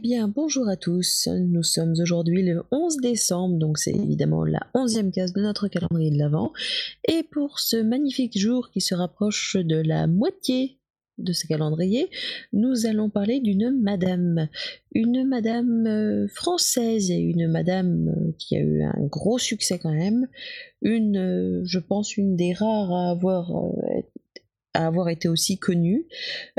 bien, bonjour à tous. Nous sommes aujourd'hui le 11 décembre, donc c'est évidemment la 11e case de notre calendrier de l'Avent. Et pour ce magnifique jour qui se rapproche de la moitié de ce calendrier, nous allons parler d'une madame. Une madame euh, française et une madame euh, qui a eu un gros succès quand même. Une, euh, je pense, une des rares à avoir à avoir été aussi connue,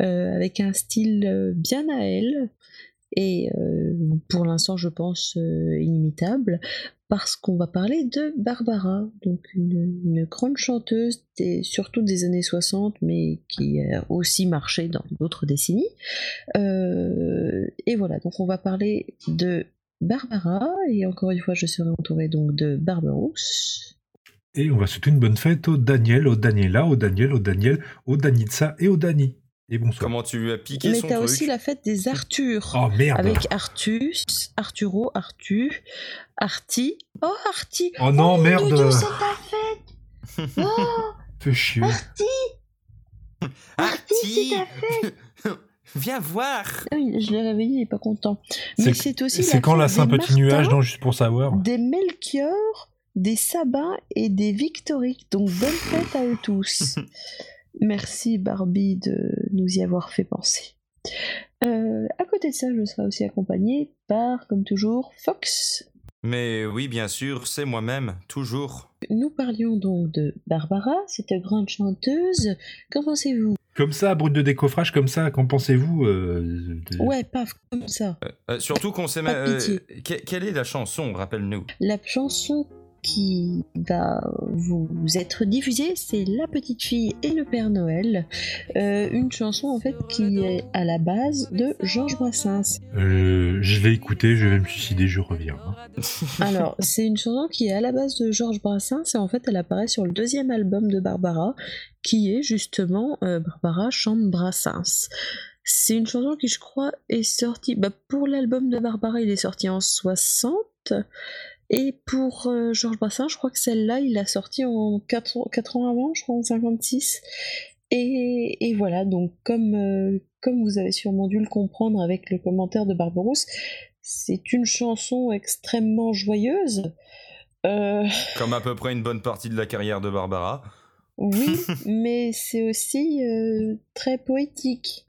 avec un style bien à elle, et pour l'instant je pense inimitable, parce qu'on va parler de Barbara, donc une, grande chanteuse, surtout des années 60, mais qui a aussi marché dans d'autres décennies. et voilà, donc on va parler de Barbara, et encore une fois je serai entourée donc de Barberousse. Et on va souhaiter une bonne fête au Daniel, au Daniela, au Daniel, au Daniel, au Danitza et au Dani. Et bonsoir. Comment tu lui as piqué Mais son truc t'as aussi la fête des Arthur. Oh merde Avec Artus, Arturo, Arthur, Arti. Oh Arti Oh non, mon merde c'est ta fête Oh Fais chier. Arti Arti, c'est ta fête Viens voir Ah oui, Je l'ai réveillé, il est pas content. Mais C'est- c'est aussi C'est quand la des Saint-Petit Martins, Nuage, non, juste pour savoir Des Melchior, des Sabins et des Victoriques. Donc bonne fête à eux tous. Merci Barbie de nous y avoir fait penser. Euh, à côté de ça, je serai aussi accompagnée par, comme toujours, Fox. Mais oui, bien sûr, c'est moi-même, toujours. Nous parlions donc de Barbara, cette grande chanteuse. Qu'en pensez-vous? Comme ça, brut de décoffrage, comme ça, qu'en pensez-vous euh, de- Ouais, paf, comme ça. Euh, euh, surtout qu'on sait même... quelle est la chanson, rappelle-nous? La chanson qui va vous être diffusée, c'est La petite fille et le Père Noël. Euh, une chanson en fait qui est à la base de Georges Brassens. Euh, Je vais écouter, je vais me suicider, je reviens. hein. Alors, c'est une chanson qui est à la base de Georges Brassens et en fait elle apparaît sur le deuxième album de Barbara qui est justement euh, Barbara chante Brassens. C'est une chanson qui je crois est sortie, bah, pour l'album de Barbara il est sorti en 60 et pour euh, Georges Brassens je crois que celle-là il l'a sortie en 4, ans- quatre ans avant, je crois en 56. Et, et voilà, donc comme, euh, comme vous avez sûrement dû le comprendre avec le commentaire de Barberousse, c'est une chanson extrêmement joyeuse. Euh, Comme à peu près une bonne partie de la carrière de Barbara. oui, mais c'est aussi très poétique.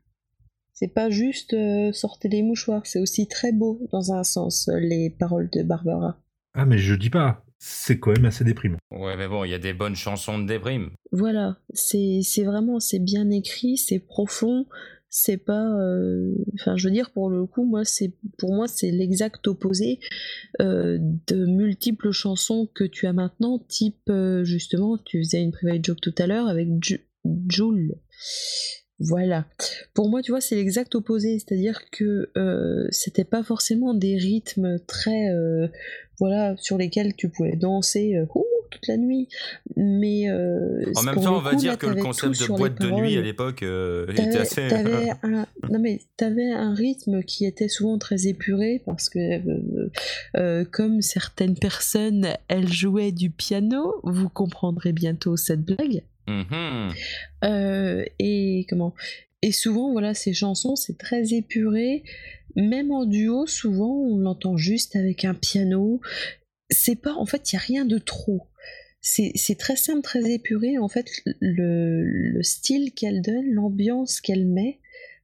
C'est pas juste sortez les mouchoirs, c'est aussi très beau dans un sens, les paroles de Barbara. Ah, mais je dis pas, c'est quand même assez déprimant. Ouais, mais bon, il y a des bonnes chansons de déprime. Voilà, c'est c'est vraiment, c'est bien écrit, c'est profond, c'est pas... euh, Enfin, je veux dire, pour le coup, moi, c'est pour moi, c'est l'exact opposé euh, de multiples chansons que tu as maintenant, type, euh, justement, tu faisais une private joke tout à l'heure avec Ju- Jul. Voilà. Pour moi, tu vois, c'est l'exact opposé, c'est-à-dire que euh, c'était pas forcément des rythmes très, euh, voilà, sur lesquels tu pouvais danser euh, ouh, toute la nuit, mais euh, En même temps, on va coup, dire là, que le concept de boîte de nuit à l'époque euh, était assez. t'avais un, non mais t'avais un rythme qui était souvent très épuré parce que euh, euh, comme certaines personnes, elles jouaient du piano. Vous comprendrez bientôt cette blague. Mhm. Euh, et comment? Et souvent, voilà, ces chansons, c'est très épuré. Même en duo, souvent, on l'entend juste avec un piano. C'est pas, en fait, il y a rien de trop. C'est c'est très simple, très épuré. En fait, le, le style qu'elle donne, l'ambiance qu'elle met,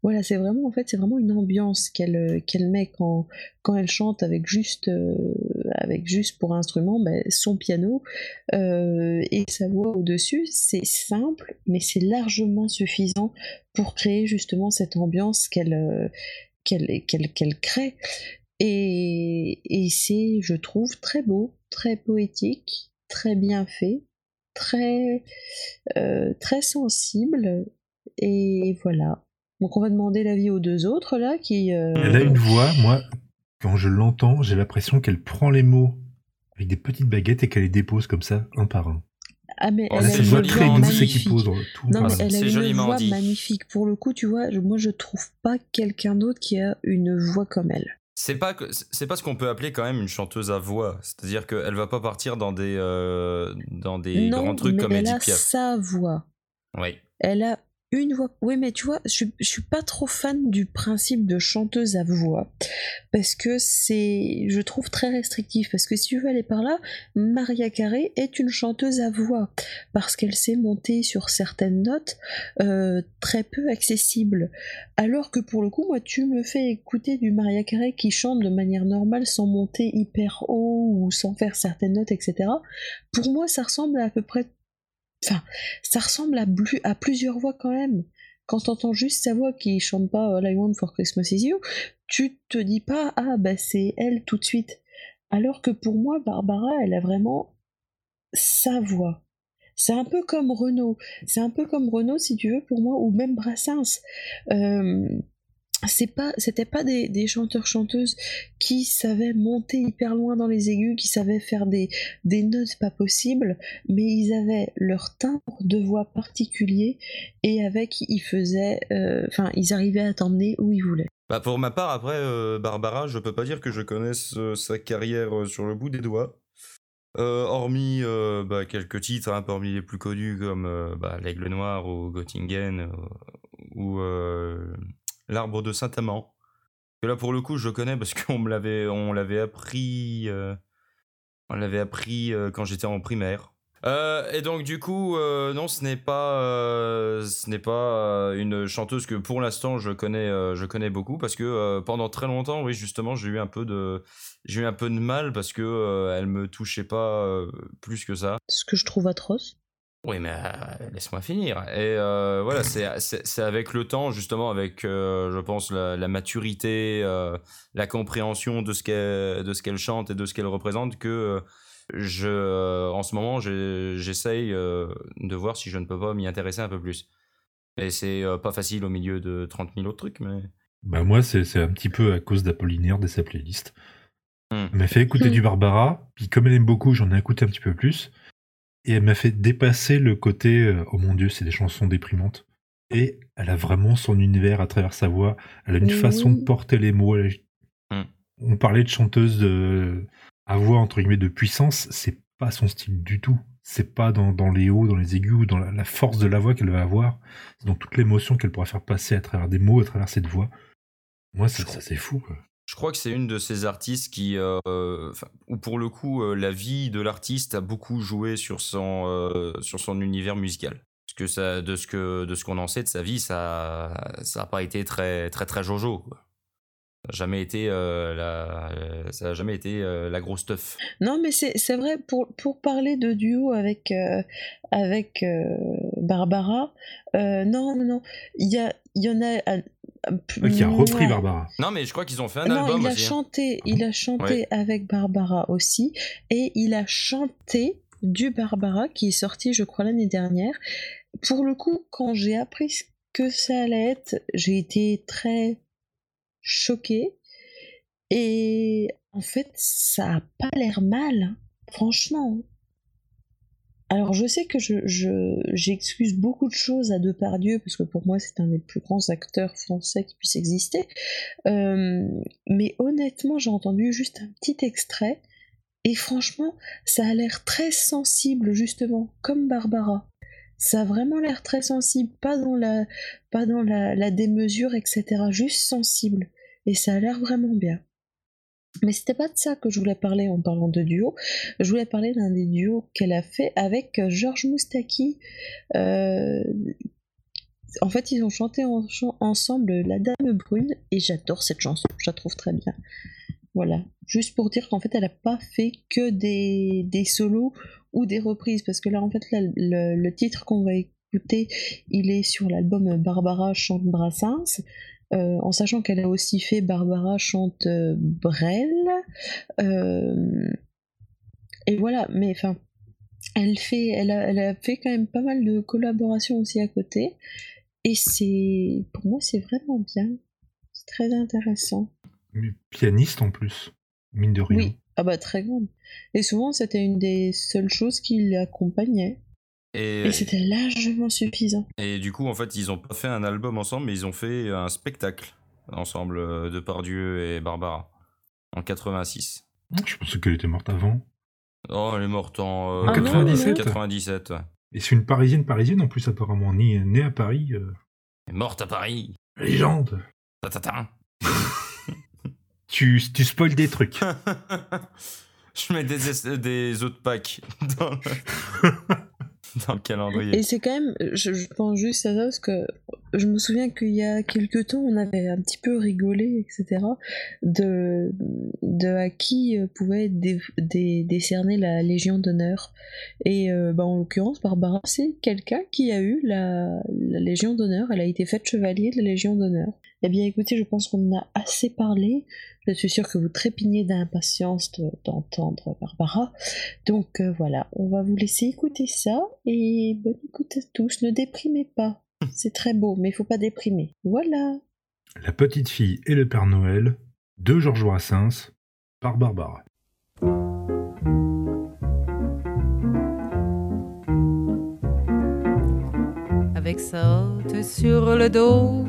voilà, c'est vraiment, en fait, c'est vraiment une ambiance qu'elle euh, qu'elle met quand, quand elle chante avec juste, euh, avec juste pour instrument ben, son piano euh, et sa voix au-dessus. C'est simple, mais c'est largement suffisant pour créer justement cette ambiance qu'elle qu'elle qu'elle crée. Et, et c'est, je trouve, très beau, très poétique, très bien fait, très, très sensible. Et voilà. Donc on va demander l'avis aux deux autres là qui. euh, Elle a une voix, moi, quand je l'entends, j'ai l'impression qu'elle prend les mots avec des petites baguettes et qu'elle les dépose comme ça, un par un. Ah mais Oh, elle a une Cette voix très douce et qui magnifique. pose tout. Non, mais elle a une joliment voix dit. magnifique. Pour le coup, tu vois, je- moi je trouve pas quelqu'un d'autre qui a une voix comme elle. C'est pas que- c'est pas ce qu'on peut appeler quand même une chanteuse à voix. C'est-à-dire qu'elle va pas partir dans des euh, dans des non, grands trucs mais comme elle Edith a Piaf. sa voix. Oui. Elle a une voix. Oui, mais tu vois, je, suis pas trop fan du principe de chanteuse à voix parce que c'est, je trouve très restrictif. Parce que si tu veux aller par là, Maria Carré est une chanteuse à voix parce qu'elle sait monter sur certaines notes euh, très peu accessibles. Alors que pour le coup, moi, tu me fais écouter du Maria Carré qui chante de manière normale sans monter hyper haut ou sans faire certaines notes, etc. Pour moi, ça ressemble à, peu près Enfin, ça ressemble à, à plusieurs voix quand même. Quand t'entends juste sa voix qui chante pas All I Want for Christmas Is You, tu te dis pas ah bah c'est elle tout de suite. Alors que pour moi, Barbara, elle a vraiment sa voix. C'est un peu comme Renaud. C'est un peu comme Renaud, si tu veux, pour moi, ou même Brassens. Euh, c'est pas c'était pas des, chanteurs chanteuses qui savaient monter hyper loin dans les aigus qui savaient faire des, des notes pas possibles mais ils avaient leur timbre de voix particulier et avec ils faisaient euh, enfin ils arrivaient à t'emmener où ils voulaient. Bah pour ma part après euh, Barbara je peux pas dire que je connaisse euh, sa carrière sur le bout des doigts. Hormis bah, quelques titres hein, parmi les plus connus comme bah, l'aigle noir ou Göttingen ou l'arbre de Saint-Amand. Que là, pour le coup, je connais parce qu'on me l'avait, on l'avait appris, euh, on l'avait appris euh, quand j'étais en primaire. Euh, et donc du coup, non, ce n'est pas, ce n'est pas une chanteuse que pour l'instant je connais, je connais beaucoup parce que pendant très longtemps, oui, justement, j'ai eu un peu de, j'ai eu un peu de mal parce que elle me touchait pas plus que ça. Ce que je trouve atroce. Oui, mais euh, laisse-moi finir. Et euh, voilà, c'est avec le temps, justement, avec, euh, je pense, la, maturité, la compréhension de ce qu'elle chante et de ce qu'elle représente, que je, en ce moment, j'essaye de voir si je ne peux pas m'y intéresser un peu plus. Et c'est pas facile au milieu de 30 000 autres trucs, mais... Bah moi, c'est un petit peu à cause d'Apollinaire de sa playlist. Mmh. Elle m'a fait écouter mmh. du Barbara, puis comme elle aime beaucoup, j'en ai écouté un petit peu plus et elle m'a fait dépasser le côté euh, oh mon dieu, c'est des chansons déprimantes. Et elle a vraiment son univers à travers sa voix. Elle a une façon de porter les mots. Mm. On parlait de chanteuse de... à voix entre guillemets de puissance, c'est pas son style du tout. C'est pas dans, les hauts, dans les aigus ou dans la, force de la voix qu'elle va avoir. C'est dans toute l'émotion qu'elle pourra faire passer à travers des mots, à travers cette voix. Moi, ça, ça c'est fou. Quoi. Je crois que c'est une de ces artistes qui, euh, où pour le coup, euh, la vie de l'artiste a beaucoup joué sur son, euh, sur son univers musical. Parce que de ce que, de ce qu'on en sait de sa vie, ça, ça a pas été très, très, très jojo. Ça n'a jamais été la, ça a jamais été la grosse teuf. Non, mais c'est vrai pour, pour parler de duo avec avec Barbara. non, non, non. Il y a, il y en a qui a repris Barbara. Non, mais je crois qu'ils ont fait un album il a hein. chanté, il a chanté avec Barbara aussi, et il a chanté du Barbara qui est sorti, je crois, l'année dernière. Pour le coup, quand j'ai appris ce que ça allait être, j'ai été très choquée. Et en fait, ça a pas l'air mal, hein. franchement. Alors je sais que je, j'excuse beaucoup de choses à Depardieu, parce que pour moi c'est un des plus grands acteurs français qui puisse exister, euh, mais honnêtement j'ai entendu juste un petit extrait, et franchement ça a l'air très sensible justement, comme Barbara. Ça a vraiment l'air très sensible, pas dans la, pas dans la, la démesure, etc. Juste sensible. Et ça a l'air vraiment bien. Mais c'était pas de ça que je voulais parler en parlant de duo. Je voulais parler d'un des duos qu'elle a fait avec euh, Georges Moustaki. Euh, en fait, ils ont chanté ensemble La Dame Brune et j'adore cette chanson. Je la trouve très bien. Voilà. Juste pour dire qu'en fait, elle n'a pas fait que des, solos ou des reprises. Parce que là, en fait, le, le titre qu'on va écouter, il est sur l'album Barbara chante Brassens. Euh, en sachant qu'elle a aussi fait Barbara chante euh, Brel. Euh, et voilà, mais enfin, elle, fait, elle, a, elle a fait quand même pas mal de collaborations aussi à côté. Et c'est, pour moi, c'est vraiment bien. C'est très intéressant. Mais pianiste en plus, mine de rien. Oui, ah bah très grande. Et souvent, c'était une des seules choses qui l'accompagnait. Et, c'était largement suffisant. Et du coup, en fait, ils ont pas fait un album ensemble, mais ils ont fait un spectacle ensemble euh, de Pardieu et Barbara en 86. Je pensais qu'elle était morte avant. Oh, elle est morte en 97. 97, Et c'est une parisienne parisienne en plus apparemment, née, née à Paris. euh, Morte à Paris. Légende. Tatatin. Tu, tu spoil des trucs. Je mets des, des autres packs dans le, Et c'est quand même, je, je pense juste à ça parce que je me souviens qu'il y a quelques temps, on avait un petit peu rigolé, etc., de, à qui euh, pouvait dé- dé- décerner la Légion d'honneur. Et euh, bah, en l'occurrence, Barbara, c'est quelqu'un qui a eu la, Légion d'honneur. Elle a été faite chevalier de la Légion d'honneur. Eh bien, écoutez, je pense qu'on en a assez parlé. Je suis sûre que vous trépignez d'impatience de- d'entendre Barbara. Donc euh, voilà, on va vous laisser écouter ça et bonne écoute à tous. Ne déprimez pas. C'est très beau, mais il faut pas déprimer. Voilà. La petite fille et le Père Noël de Georges Brassens par Barbara. Avec sa hotte sur le dos,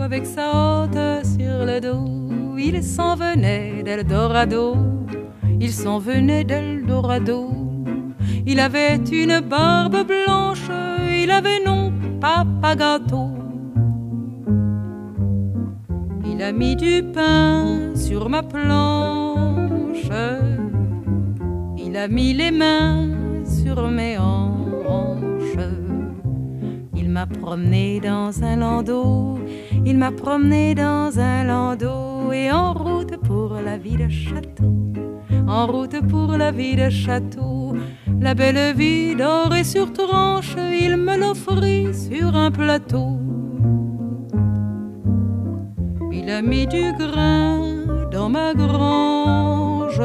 avec sa hotte sur le dos, il s'en venait d'Eldorado, il s'en venait d'Eldorado. Il avait une barbe blanche, il avait non papa gâteau. Il a mis du pain sur ma planche, il a mis les mains sur mes hanches. Il m'a promené dans un landau, il m'a promené dans un landau et en route pour la vie de château, en route pour la vie de château. La belle vie dorée sur tranche, il me l'offrit sur un plateau. Il a mis du grain dans ma grange,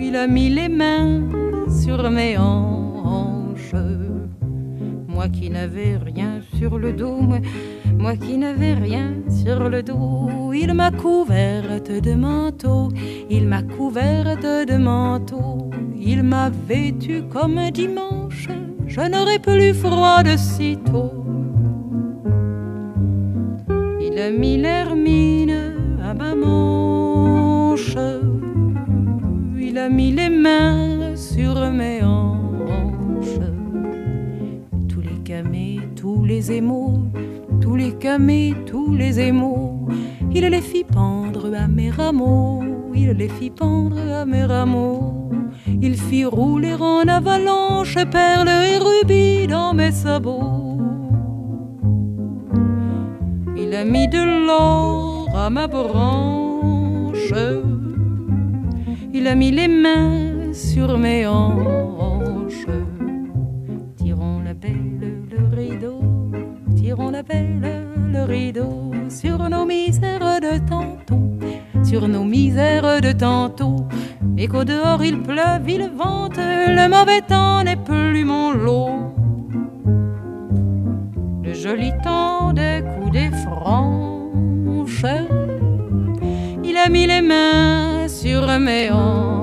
il a mis les mains sur mes hanches. Moi qui n'avais rien sur le dos, moi, moi qui n'avais rien sur le dos, il m'a couverte de manteau, il m'a couverte de manteau, il m'a vêtu comme un dimanche, je n'aurais plus froid de sitôt. Il a mis l'hermine à ma manche, il a mis les mains sur mes hanches. Tous les camés, tous les émaux, tous les camés, tous les émaux. Il les fit pendre à mes rameaux, il les fit pendre à mes rameaux. Il fit rouler en avalanche perles et rubis dans mes sabots. Il a mis de l'or à ma branche. Il a mis les mains sur mes hanches. Tirons la belle le rideau, tirons la belle le rideau nos misères de tantôt. Et qu'au dehors il pleuve, il vente, le mauvais temps n'est plus mon lot. Le joli temps des coups des franches, il a mis les mains sur mes hanches.